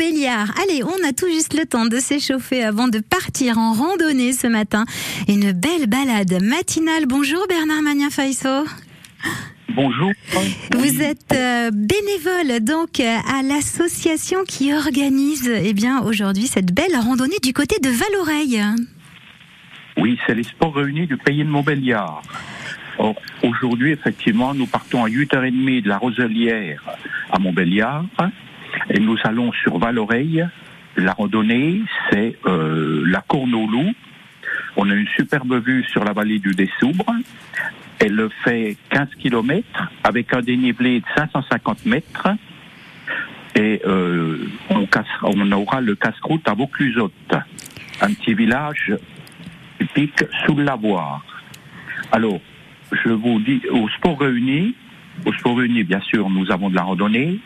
Montbéliard. Allez, on a tout juste le temps de s'échauffer avant de partir en randonnée ce matin. Une belle balade matinale. Bonjour Bernard Magnin Faiso. Bonjour. Vous êtes euh, bénévole donc euh, à l'association qui organise eh bien aujourd'hui cette belle randonnée du côté de Valoreille. Oui, c'est les sports réunis du pays de Montbéliard. Or, Aujourd'hui, effectivement, nous partons à 8h30 de la Roselière à Montbéliard et nous allons sur Valoreille. La randonnée, c'est euh, la Courne-au-Loup. On a une superbe vue sur la vallée du Dessoubre. Elle fait 15 km avec un dénivelé de 550 mètres. Et euh, on aura le casse-croûte à Vauclusotte, un petit village typique sous le lavoir. Alors, je vous dis, au sport réuni, au sport réuni, bien sûr, nous avons de la randonnée,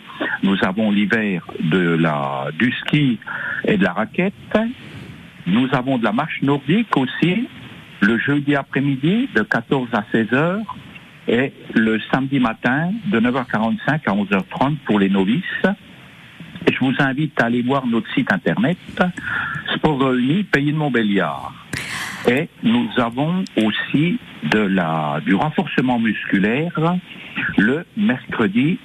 nous avons l'hiver de la, du ski et de la raquette, nous avons de la marche nordique aussi, le jeudi après-midi de 14 à 16 heures et le samedi matin de 9h45 à 11h30 pour les novices. Je vous invite à aller voir notre site internet, Sport Pays de Montbéliard. Et nous avons aussi de la, du renforcement musculaire le mercredi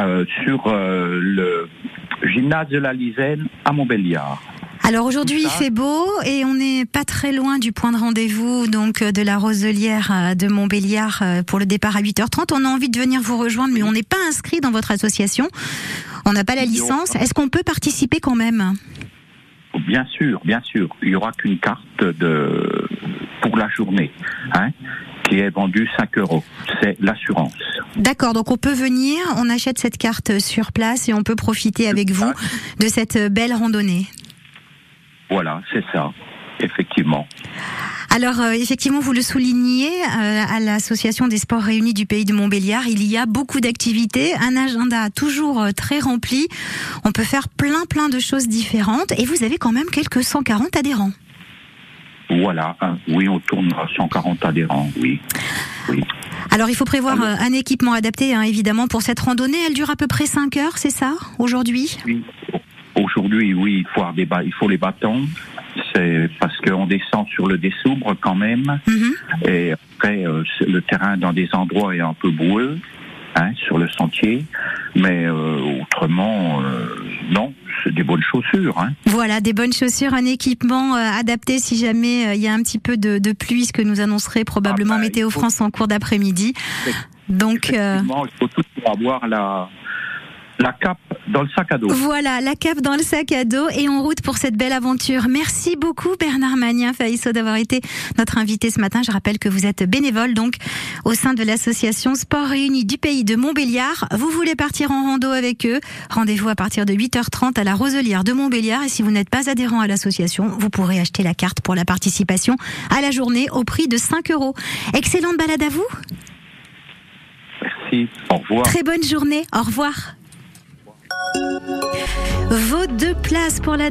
euh, sur euh, le gymnase de la Lisaine à Montbéliard. Alors aujourd'hui il fait beau et on n'est pas très loin du point de rendez-vous donc euh, de la Roselière de Montbéliard pour le départ à 8h30. On a envie de venir vous rejoindre mais on n'est pas inscrit dans votre association. On n'a pas la licence. Est-ce qu'on peut participer quand même? Bien sûr, bien sûr, il n'y aura qu'une carte de, pour la journée hein, qui est vendue 5 euros. C'est l'assurance. D'accord, donc on peut venir, on achète cette carte sur place et on peut profiter avec vous de cette belle randonnée. Voilà, c'est ça, effectivement. Alors euh, effectivement, vous le soulignez, euh, à l'association des sports réunis du pays de Montbéliard, il y a beaucoup d'activités, un agenda toujours euh, très rempli. On peut faire plein plein de choses différentes et vous avez quand même quelques 140 adhérents. Voilà, hein. oui, on tourne à 140 adhérents, oui. oui. Alors il faut prévoir Alors- un équipement adapté hein, évidemment pour cette randonnée. Elle dure à peu près 5 heures, c'est ça, aujourd'hui? Oui. Aujourd'hui, oui, il faut, avoir des ba- il faut les bâtons. C'est parce qu'on descend sur le dessoubre quand même. Mhm. Et après, euh, le terrain dans des endroits est un peu boueux, hein, sur le sentier. Mais euh, autrement, euh, non, c'est des bonnes chaussures. Hein. Voilà, des bonnes chaussures, un équipement euh, adapté si jamais il y a un petit peu de, de pluie, ce que nous annoncerait probablement Ah bah, Météo faut- France en cours d'après-midi. Donc il faut toujours avoir la, la cape dans le sac à dos. voilà, la cape dans le sac à dos et en route pour cette belle aventure. Merci beaucoup Bernard Magnin Faïsso d'avoir été notre invité ce matin. Je rappelle que vous êtes bénévole donc au sein de l'association Sport Réunis du pays de Montbéliard. Vous voulez partir en rando avec eux? Rendez-vous à partir de 8h30 à la Roselière de Montbéliard et si vous n'êtes pas adhérent à l'association, vous pourrez acheter la carte pour la participation à la journée au prix de 5 euros. Excellente balade à vous. Merci. Au revoir. Très bonne journée. Au revoir. Vos deux places pour la